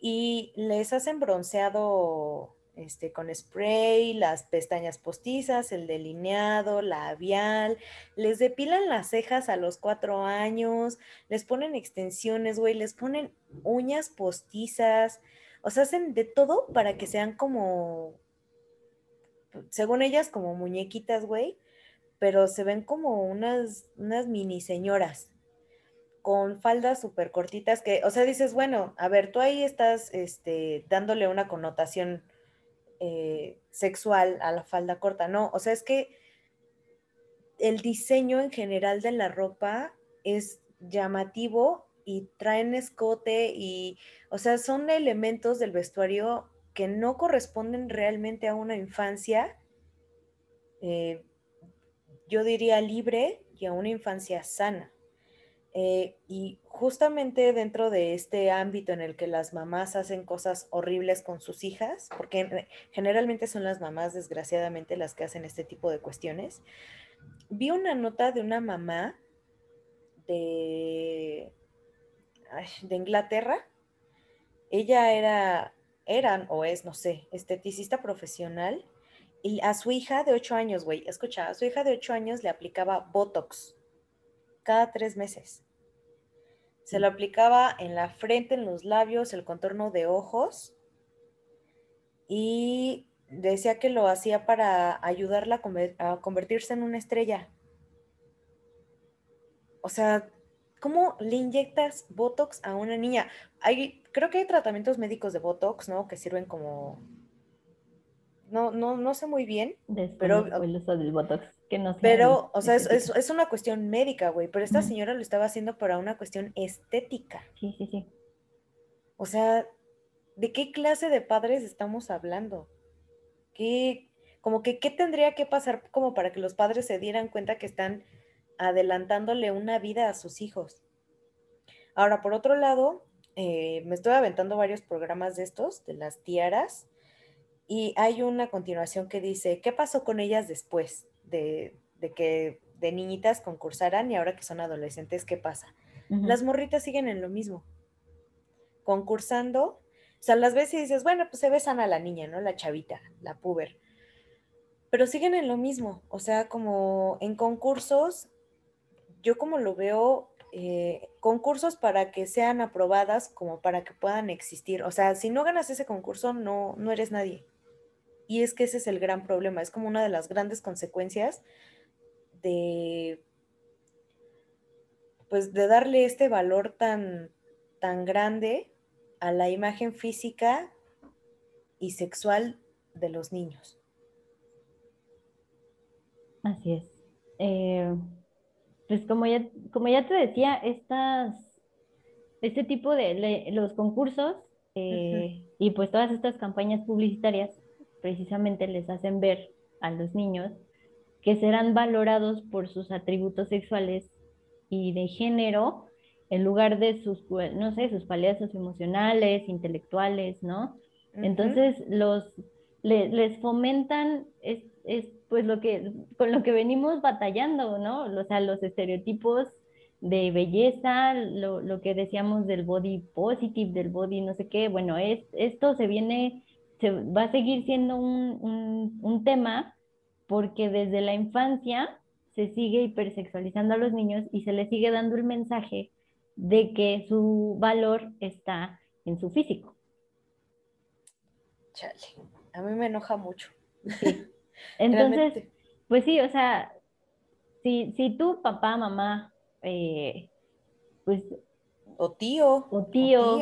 Y les hacen bronceado este, con spray, las pestañas postizas, el delineado, labial, les depilan las cejas a los cuatro años, les ponen extensiones, güey, les ponen uñas postizas, o sea, hacen de todo para que sean como, según ellas, como muñequitas, güey, pero se ven como unas, unas mini señoras con faldas súper cortitas que, o sea, dices, bueno, a ver, tú ahí estás este, dándole una connotación eh, sexual a la falda corta, no, o sea, es que el diseño en general de la ropa es llamativo y traen escote y, o sea, son elementos del vestuario que no corresponden realmente a una infancia, eh, yo diría libre y a una infancia sana. Eh, y justamente dentro de este ámbito en el que las mamás hacen cosas horribles con sus hijas, porque generalmente son las mamás desgraciadamente las que hacen este tipo de cuestiones, vi una nota de una mamá de, de Inglaterra. Ella era, eran o es, no sé, esteticista profesional y a su hija de 8 años, güey, escucha, a su hija de 8 años le aplicaba Botox cada tres meses. Se lo aplicaba en la frente, en los labios, el contorno de ojos y decía que lo hacía para ayudarla a convertirse en una estrella. O sea, ¿cómo le inyectas Botox a una niña? Hay, creo que hay tratamientos médicos de Botox, ¿no? Que sirven como no, no, no sé muy bien, pero... El uso del Botox, que no Pero, o sea, es, es, una cuestión médica, güey, pero esta señora lo estaba haciendo para una cuestión estética. Sí, sí, sí. O sea, ¿de qué clase de padres estamos hablando? ¿Qué, como que, qué tendría que pasar como para que los padres se dieran cuenta que están adelantándole una vida a sus hijos? Ahora, por otro lado, eh, me estoy aventando varios programas de estos, de las tiaras, y hay una continuación que dice, ¿qué pasó con ellas después de, que de niñitas concursaran y ahora que son adolescentes, qué pasa? Las morritas siguen en lo mismo, concursando, o sea, las ves y dices, bueno, pues se ve sana la niña, ¿no? La chavita, la puber. Pero siguen en lo mismo, o sea, como en concursos, yo como lo veo, eh, concursos para que sean aprobadas como para que puedan existir. O sea, si no ganas ese concurso, no, no eres nadie. Y es que ese es el gran problema, es como una de las grandes consecuencias de, pues, de darle este valor tan, tan grande a la imagen física y sexual de los niños. Así es. Eh, pues como ya, como ya te decía, estas, este tipo de los concursos eh, y pues todas estas campañas publicitarias precisamente les hacen ver a los niños que serán valorados por sus atributos sexuales y de género en lugar de sus, no sé, sus paliazos emocionales, intelectuales, ¿no? Entonces los, les fomentan, es, es, pues lo que, con lo que venimos batallando, ¿no? O sea, los estereotipos de belleza, lo, lo que decíamos del body positive, del body no sé qué, bueno, es, esto se viene va a seguir siendo un, tema porque desde la infancia se sigue hipersexualizando a los niños y se les sigue dando el mensaje de que su valor está en su físico. Chale, a mí me enoja mucho. Entonces, pues sí, o sea, si, si tu papá, mamá, eh, pues... O tío. O tío,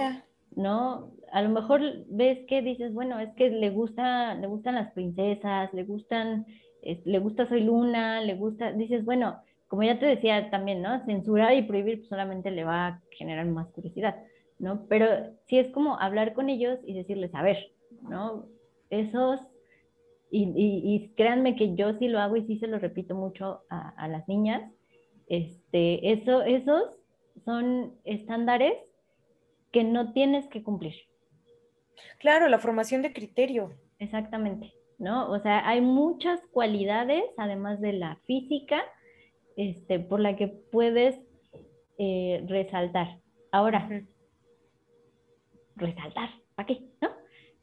¿no? a lo mejor ves que dices, bueno, es que le gusta, le gustan las princesas, le gustan, le gusta Soy Luna, le gusta, dices, bueno, como ya te decía también, ¿no? Censurar y prohibir pues, solamente le va a generar más curiosidad, ¿no? Pero sí es como hablar con ellos y decirles, a ver, ¿no? Esos, y, y, créanme que yo sí lo hago y sí se lo repito mucho a, a las niñas, este, eso, esos son estándares que no tienes que cumplir. Claro, la formación de criterio. Exactamente, ¿no? O sea, hay muchas cualidades, además de la física, este, por la que puedes eh, resaltar. Ahora, resaltar, ¿para qué? ¿No?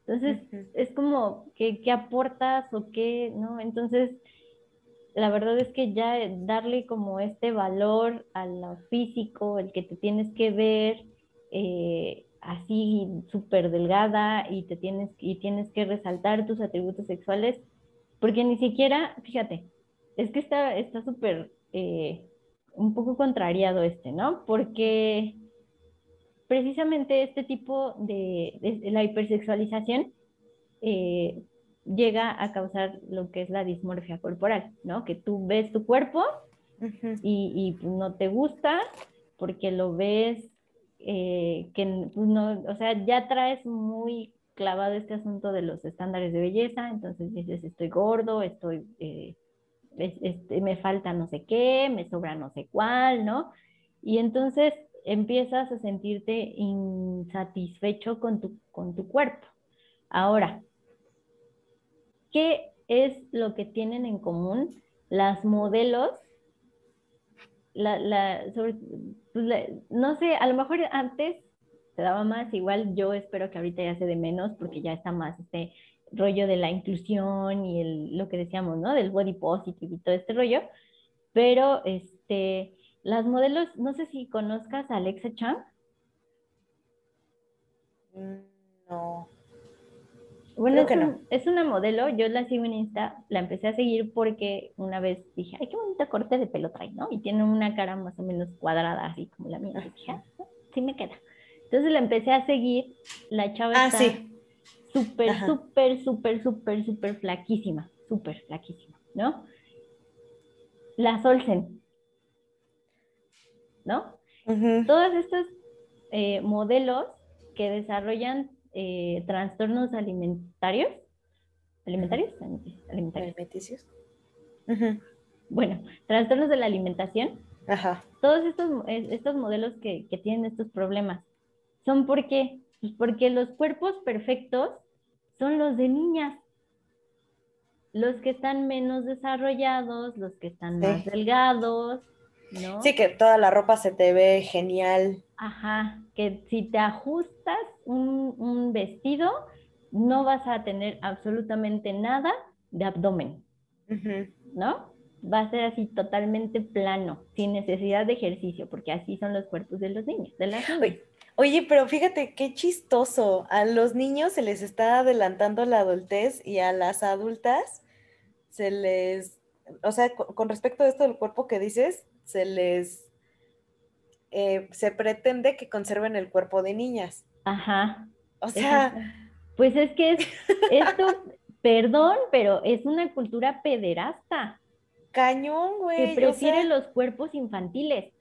Entonces, es como, ¿qué, ¿qué aportas o qué, no? Entonces, la verdad es que ya darle como este valor a lo físico, el que te tienes que ver eh, así súper delgada y te tienes, y tienes que resaltar tus atributos sexuales, porque ni siquiera, fíjate, es que está súper eh, un poco contrariado este, ¿no? Porque precisamente este tipo de, la hipersexualización eh, llega a causar lo que es la dismorfia corporal, ¿no? Que tú ves tu cuerpo y, pues, no te gusta porque lo ves eh, que pues, no, o sea, ya traes muy clavado este asunto de los estándares de belleza, entonces dices, estoy gordo, estoy, eh, este, me falta no sé qué, me sobra no sé cuál, ¿no? Y entonces empiezas a sentirte insatisfecho con tu, con tu cuerpo. Ahora, ¿qué es lo que tienen en común las modelos? Pues, no sé, a lo mejor antes se daba más, igual yo espero que ahorita ya se de menos porque ya está más este rollo de la inclusión y el, lo que decíamos, ¿no? Del body positive y todo este rollo, pero este, las modelos, no sé si conozcas a Alexa Chang. Mm, no. Bueno, es, no. es, una modelo, yo la sigo en Insta, la empecé a seguir porque una vez dije, ay, qué bonita corte de pelo trae, ¿no? Y tiene una cara más o menos cuadrada, así como la mía. dije, ah, sí me queda. Entonces la empecé a seguir, la chava ah, está súper, súper, súper, súper, súper flaquísima, súper flaquísima, ¿no? La Solsen, ¿no? Todos estos eh, modelos que desarrollan eh, trastornos alimentarios, alimentarios, alimentarios. Bueno, trastornos de la alimentación. Ajá. Todos estos, estos modelos que, que tienen estos problemas son porque, pues porque los cuerpos perfectos son los de niñas los que están menos desarrollados, los que están más delgados, ¿no? Sí, que toda la ropa se te ve genial. Ajá, que si te ajustas un, vestido, no vas a tener absolutamente nada de abdomen, ¿no? Va a ser así totalmente plano, sin necesidad de ejercicio, porque así son los cuerpos de los niños, de las Oye, oye, pero fíjate qué chistoso. A los niños se les está adelantando la adultez y a las adultas se les, o sea, con respecto a esto del cuerpo que dices, se les, eh, se pretende que conserven el cuerpo de niñas. Ajá. O sea. Pues es que es, esto, perdón, pero es una cultura pederasta. Cañón, güey. Que prefiere los cuerpos infantiles.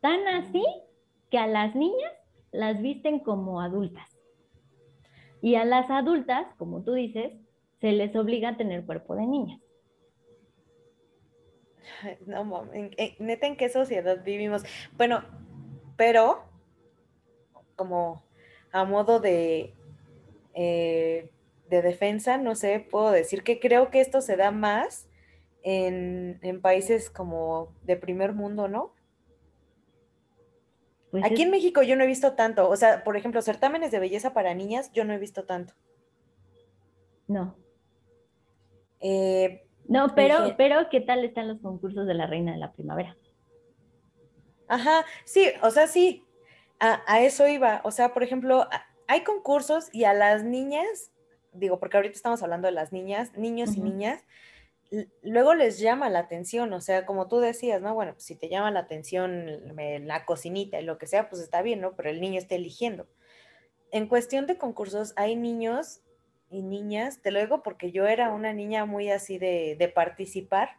Tan así que a las niñas las visten como adultas. Y a las adultas, como tú dices, se les obliga a tener cuerpo de niñas. No, neta, ¿en qué sociedad vivimos? Bueno, pero como a modo de, eh, de defensa, no sé, puedo decir que creo que esto se da más en, países como de primer mundo, ¿no? Pues Aquí en México yo no he visto tanto, o sea, por ejemplo, certámenes de belleza para niñas, yo no he visto tanto. No. Eh, no, pero, pero ¿qué tal están los concursos de la Reina de la Primavera? Ajá, sí, o sea, sí, a, eso iba. O sea, por ejemplo, hay concursos y a las niñas, digo, porque ahorita estamos hablando de las niñas, niños y niñas, luego les llama la atención, o sea, como tú decías, ¿no? Bueno, pues si te llama la atención la cocinita y lo que sea, pues está bien, ¿no? Pero el niño está eligiendo. En cuestión de concursos, hay niños y niñas, te lo digo porque yo era una niña muy así de, de participar,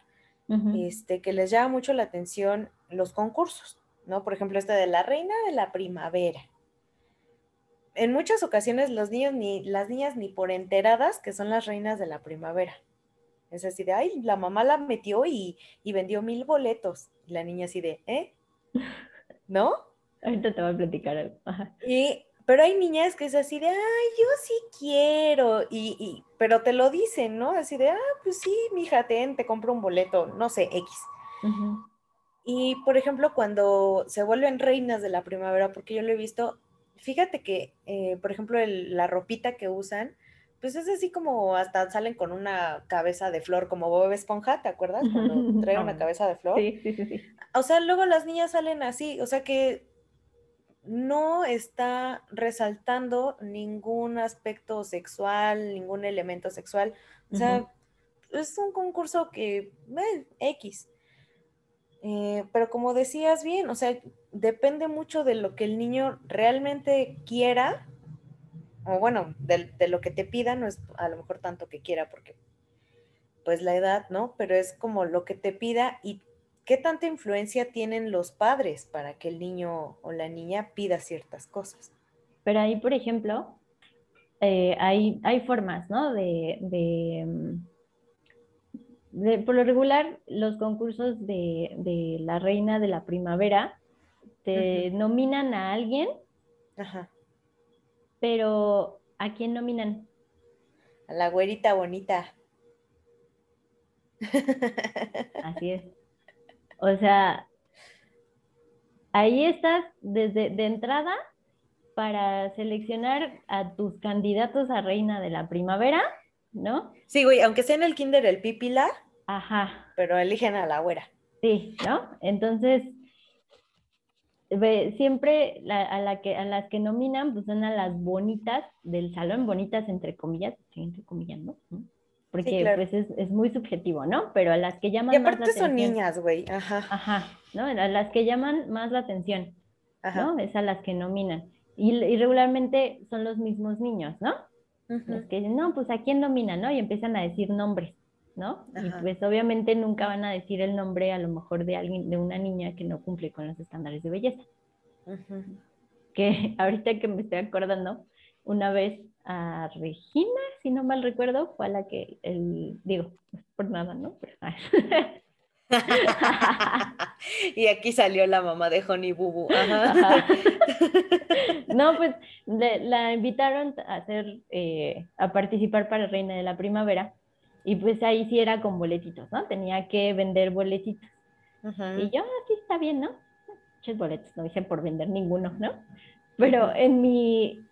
este, que les llama mucho la atención los concursos, ¿no? Por ejemplo, este de la reina de la primavera. En muchas ocasiones los niños ni, las niñas ni por enteradas que son las reinas de la primavera. Es así de, ay, la mamá la metió y, y vendió mil boletos. Y la niña así de, ¿eh? ¿No? Ahorita te voy a platicar algo. Y, pero hay niñas que es así de, ay, yo sí quiero. Y, y, pero te lo dicen, ¿no? Así de, ah, pues sí, mija, ten, te compro un boleto, no sé, X. Y, por ejemplo, cuando se vuelven reinas de la primavera, porque yo lo he visto, fíjate que, eh, por ejemplo, la ropita que usan, pues es así como hasta salen con una cabeza de flor, como Bob Esponja, ¿te acuerdas? Cuando trae una cabeza de flor. Sí, sí, sí, sí. O sea, luego las niñas salen así, o sea que no está resaltando ningún aspecto sexual, ningún elemento sexual. O sea, es un concurso que, eh, X. Eh, pero como decías bien, o sea, depende mucho de lo que el niño realmente quiera, o bueno, de, de, lo que te pida, no es a lo mejor tanto que quiera, porque pues la edad, ¿no? Pero es como lo que te pida y qué tanta influencia tienen los padres para que el niño o la niña pida ciertas cosas. Pero ahí, por ejemplo, eh, hay, hay, formas, ¿no? De, de, por lo regular, los concursos de, la reina de la primavera te nominan a alguien, Ajá. pero ¿a quién nominan? A la güerita bonita. Así es. O sea, ahí estás desde de entrada para seleccionar a tus candidatos a reina de la primavera, ¿no? Sí, güey, aunque sea en el kinder el pipila. Ajá. Pero eligen a la güera. Sí, ¿no? Entonces, siempre a, la que, a las que nominan, pues son a las bonitas del salón, bonitas entre comillas, entre comillas, ¿no? Porque pues es, muy subjetivo, ¿no? Pero a las que llaman y aparte más la son niñas, güey, ajá. Ajá, ¿no? A las que llaman más la atención, ¿no? Es a las que nominan. Y, regularmente son los mismos niños, ¿no? Los que dicen, no, pues a quién nomina, ¿no? Y empiezan a decir nombres, ¿no? Y pues obviamente nunca van a decir el nombre a lo mejor de alguien, de una niña que no cumple con los estándares de belleza. Que ahorita que me estoy acordando, una vez a Regina, si no mal recuerdo, fue a la que, el, digo, por nada, ¿no? y aquí salió la mamá de Honey Bubu. no, pues la invitaron a hacer, eh, a participar para Reina de la Primavera y pues ahí sí era con boletitos, ¿no? Tenía que vender boletitos. Y yo, aquí ah, está bien, ¿no? Muchos boletos, no hice por vender ninguno, ¿no? Pero en mi,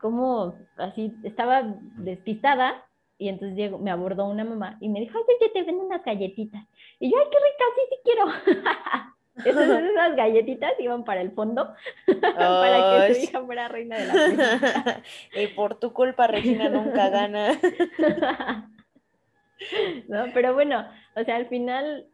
como así estaba despistada y entonces llegó, me abordó una mamá y me dijo, ay, yo te vendo unas galletitas. Y yo, ay, qué rica, sí, sí quiero. Entonces esas galletitas iban para el fondo para que su hija fuera reina de la fiesta. y por tu culpa Regina nunca gana. no, pero bueno, o sea, al final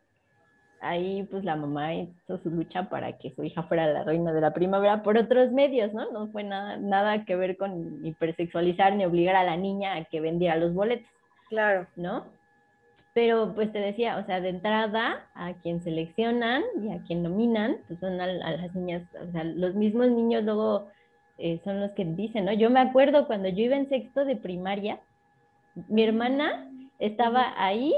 ahí pues la mamá hizo su lucha para que su hija fuera la reina de la primavera por otros medios, ¿no? No fue nada, nada que ver con hipersexualizar ni obligar a la niña a que vendiera los boletos. Claro. ¿No? Pero pues te decía, o sea, de entrada a quien seleccionan y a quien nominan, pues son a, las niñas, o sea, los mismos niños luego eh, son los que dicen, ¿no? Yo me acuerdo cuando yo iba en sexto de primaria, mi hermana estaba ahí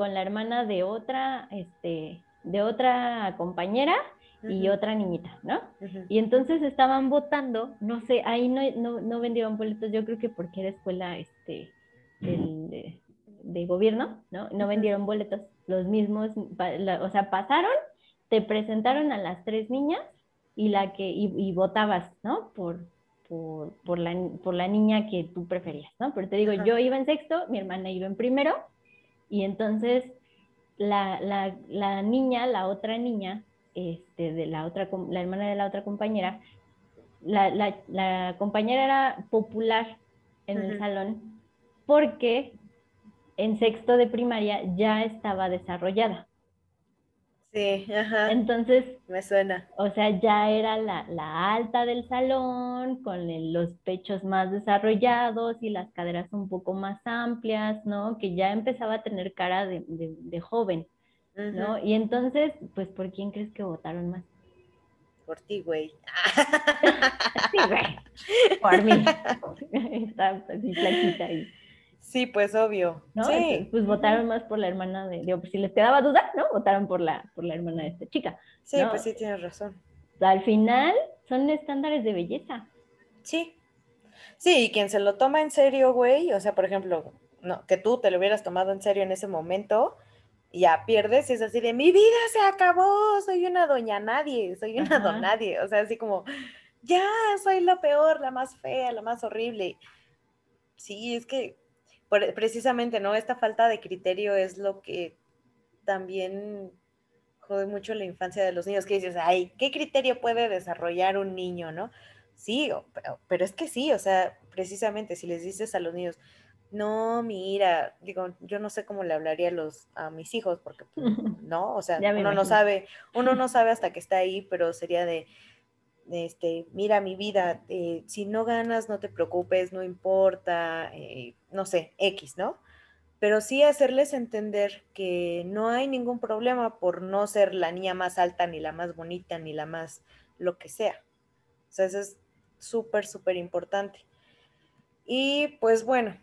con la hermana de otra, este, de otra compañera y otra niñita, ¿no? Y entonces estaban votando, no sé, ahí no, no, no, vendieron boletos, yo creo que porque era escuela este, de, gobierno, ¿no? No vendieron boletos, los mismos, o sea, pasaron, te presentaron a las tres niñas y la que, y, votabas, ¿no? Por, por, por, la, por la niña que tú preferías, ¿no? Pero te digo, yo iba en sexto, mi hermana iba en primero, y entonces la, la, la niña, la otra niña, este, de la otra, la hermana de la otra compañera, la, la, la compañera era popular en el salón porque en sexto de primaria ya estaba desarrollada. Sí, ajá. Entonces, me suena. O sea, ya era la, alta del salón, con los pechos más desarrollados y las caderas un poco más amplias, ¿no? Que ya empezaba a tener cara de, joven, ¿no? Y entonces, pues, ¿por quién crees que votaron más? Por ti, güey. sí, güey. Por mí. Está así flaquita ahí. Sí, pues obvio. Sí. pues votaron más por la hermana de, digo, pues si les quedaba duda, ¿no? Votaron por la, por la hermana de esta chica. Sí, pues sí, tienes razón. Al final son estándares de belleza. Sí. Sí, y quien se lo toma en serio, güey, o sea, por ejemplo, no, que tú te lo hubieras tomado en serio en ese momento, ya pierdes y es así de mi vida se acabó, soy una doña nadie, soy una don nadie, o sea, así como ya soy la peor, la más fea, la más horrible. Sí, es que precisamente, ¿no? Esta falta de criterio es lo que también jode mucho la infancia de los niños, que dices, ay, ¿qué criterio puede desarrollar un niño, no? Sí, pero, pero es que sí, o sea, precisamente si les dices a los niños, no, mira, digo, yo no sé cómo le hablaría a los a mis hijos porque pues, no, o sea, uno no sabe, uno no sabe hasta que está ahí, pero sería de este, mira mi vida, eh, si no ganas, no te preocupes, no importa, eh, no sé, X, ¿no? Pero sí hacerles entender que no hay ningún problema por no ser la niña más alta, ni la más bonita, ni la más lo que sea. O sea, eso es súper, súper importante. Y pues bueno,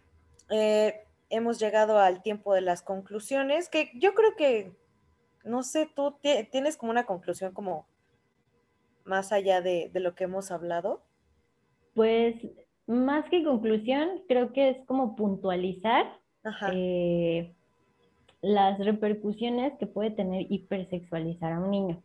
eh, hemos llegado al tiempo de las conclusiones, que yo creo que, no sé, tú tienes como una conclusión como más allá de, lo que hemos hablado. Pues más que conclusión, creo que es como puntualizar eh, las repercusiones que puede tener hipersexualizar a un niño.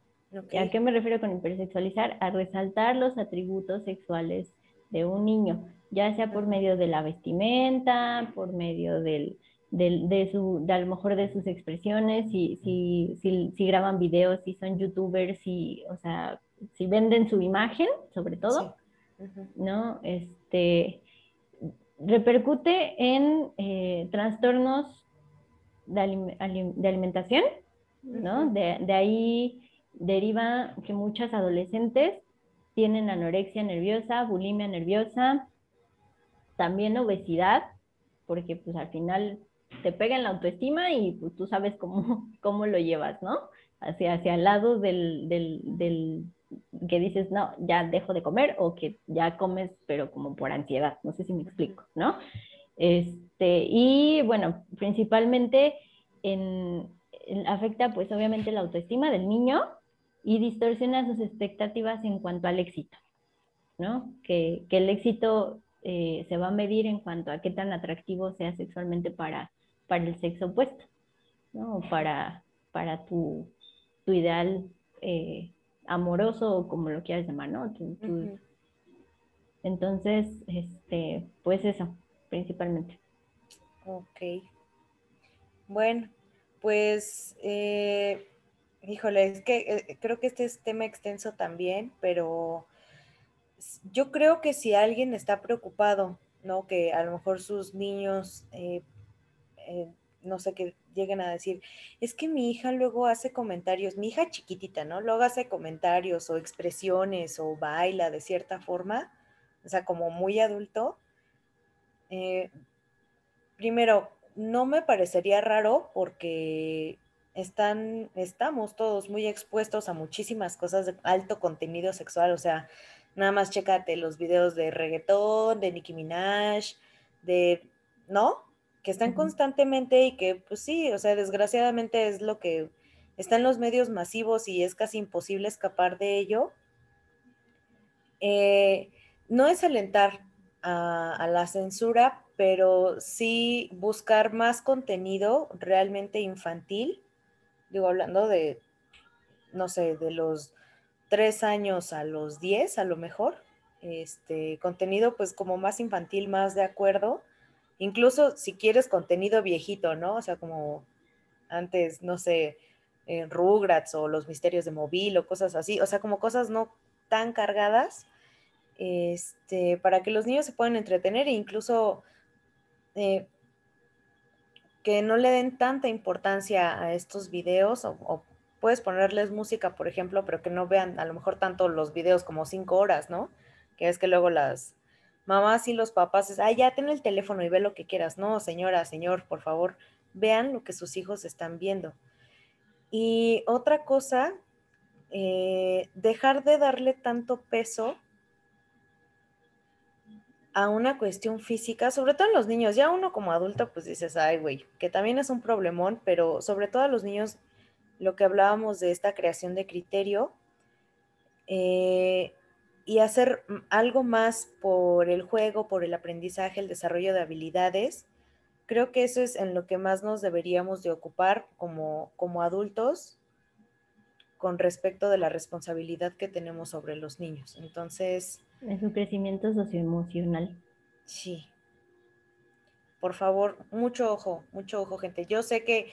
¿A qué me refiero con hipersexualizar? A resaltar los atributos sexuales de un niño ya sea por medio de la vestimenta, por medio del, de, su, de a lo mejor de sus expresiones, si, si, si, graban videos, si son youtubers, si, o sea, si venden su imagen, sobre todo, ¿no? Este, repercute en eh, trastornos de, alimentación, ¿no? de, de ahí deriva que muchas adolescentes tienen anorexia nerviosa, bulimia nerviosa, también obesidad, porque pues al final te pega en la autoestima y pues tú sabes cómo, cómo lo llevas, ¿no? Hacia, hacia el lado del, del, del, que dices, no, ya dejo de comer o que ya comes, pero como por ansiedad, no sé si me explico, ¿no? Este, y bueno, principalmente en, afecta pues obviamente la autoestima del niño y distorsiona sus expectativas en cuanto al éxito, ¿no? Que, que el éxito eh, se va a medir en cuanto a qué tan atractivo sea sexualmente para, para el sexo opuesto, ¿no? Para, para tu, tu ideal eh, amoroso o como lo quieras llamar, ¿no? Entonces, este, pues eso, principalmente. Ok. Bueno, pues, eh, híjole, es que creo que este es tema extenso también, pero yo creo que si alguien está preocupado, ¿no? Que a lo mejor sus niños, eh, eh, no sé, que lleguen a decir, es que mi hija luego hace comentarios, mi hija chiquitita, ¿no? Luego hace comentarios o expresiones o baila de cierta forma, o sea, como muy adulto. Eh, primero, no me parecería raro porque están, estamos todos muy expuestos a muchísimas cosas de alto contenido sexual, o sea, Nada más chécate los videos de reggaetón, de Nicki Minaj, de, ¿no? Que están constantemente y que, pues sí, o sea, desgraciadamente es lo que está en los medios masivos y es casi imposible escapar de ello. Eh, no es alentar a, a la censura, pero sí buscar más contenido realmente infantil. Digo, hablando de, no sé, de los tres años a los diez, a lo mejor. Este contenido pues como más infantil, más de acuerdo. Incluso si quieres contenido viejito, ¿no? O sea, como antes, no sé, en Rugrats o los misterios de móvil o cosas así, o sea, como cosas no tan cargadas, este, para que los niños se puedan entretener e incluso eh, que no le den tanta importancia a estos videos o, o, puedes ponerles música, por ejemplo, pero que no vean a lo mejor tanto los videos como cinco horas, ¿no? Que es que luego las mamás y los papás es, ay, ya ten el teléfono y ve lo que quieras. No, señora, señor, por favor, vean lo que sus hijos están viendo. Y otra cosa, eh, dejar de darle tanto peso a una cuestión física, sobre todo en los niños, ya uno como adulto pues dices, ay güey, que también es un problemón, pero sobre todo a los niños lo que hablábamos de esta creación de criterio eh, y hacer algo más por el juego, por el aprendizaje, el desarrollo de habilidades. Creo que eso es en lo que más nos deberíamos de ocupar como, como adultos, con respecto de la responsabilidad que tenemos sobre los niños. Entonces... En su crecimiento socioemocional. Sí. Por favor, mucho ojo, mucho ojo, gente. Yo sé que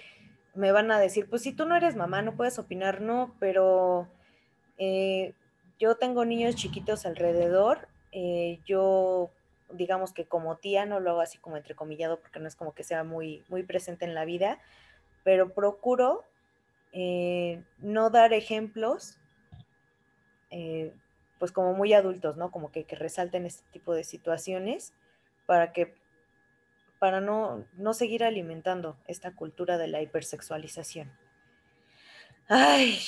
me van a decir, pues si tú no eres mamá, no puedes opinar, no, pero eh, yo tengo niños chiquitos alrededor. Eh, yo, digamos que como tía, no lo hago así como entrecomillado porque no es como que sea muy, muy presente en la vida, pero procuro eh, no dar ejemplos, eh, pues como muy adultos, ¿no? Como que, que, resalten este tipo de situaciones para que, para no, no seguir alimentando esta cultura de la hipersexualización. Ay,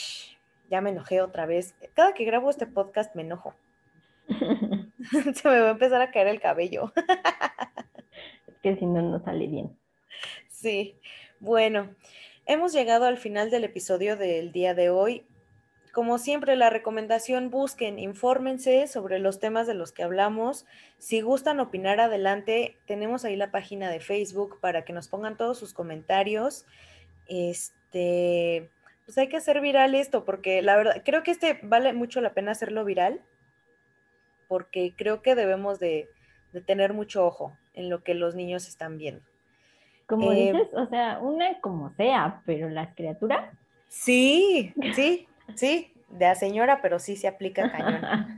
ya me enojé otra vez. Cada que grabo este podcast me enojo. Se me va a empezar a caer el cabello. es que si no, no sale bien. Sí, bueno, Hemos llegado al final del episodio del día de hoy. Como siempre, la recomendación, busquen, infórmense sobre los temas de los que hablamos. Si gustan opinar adelante, tenemos ahí la página de Facebook para que nos pongan todos sus comentarios. Este, pues hay que hacer viral esto, porque la verdad, creo que este vale mucho la pena hacerlo viral, porque creo que debemos de, de tener mucho ojo en lo que los niños están viendo. Como eh, dices, o sea, una como sea, pero las criaturas. Sí, sí, sí, de la señora, pero sí se aplica cañón.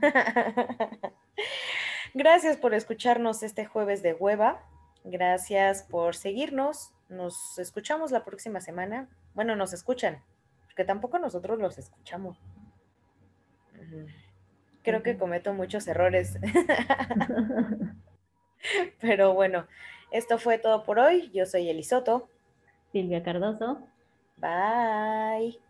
Gracias por escucharnos este jueves de hueva. Gracias por seguirnos. Nos escuchamos la próxima semana. Bueno, nos escuchan, porque tampoco nosotros los escuchamos. Creo que cometo muchos errores. Pero bueno, esto fue todo por hoy. Yo soy Elisoto. Silvia Cardoso. Bye.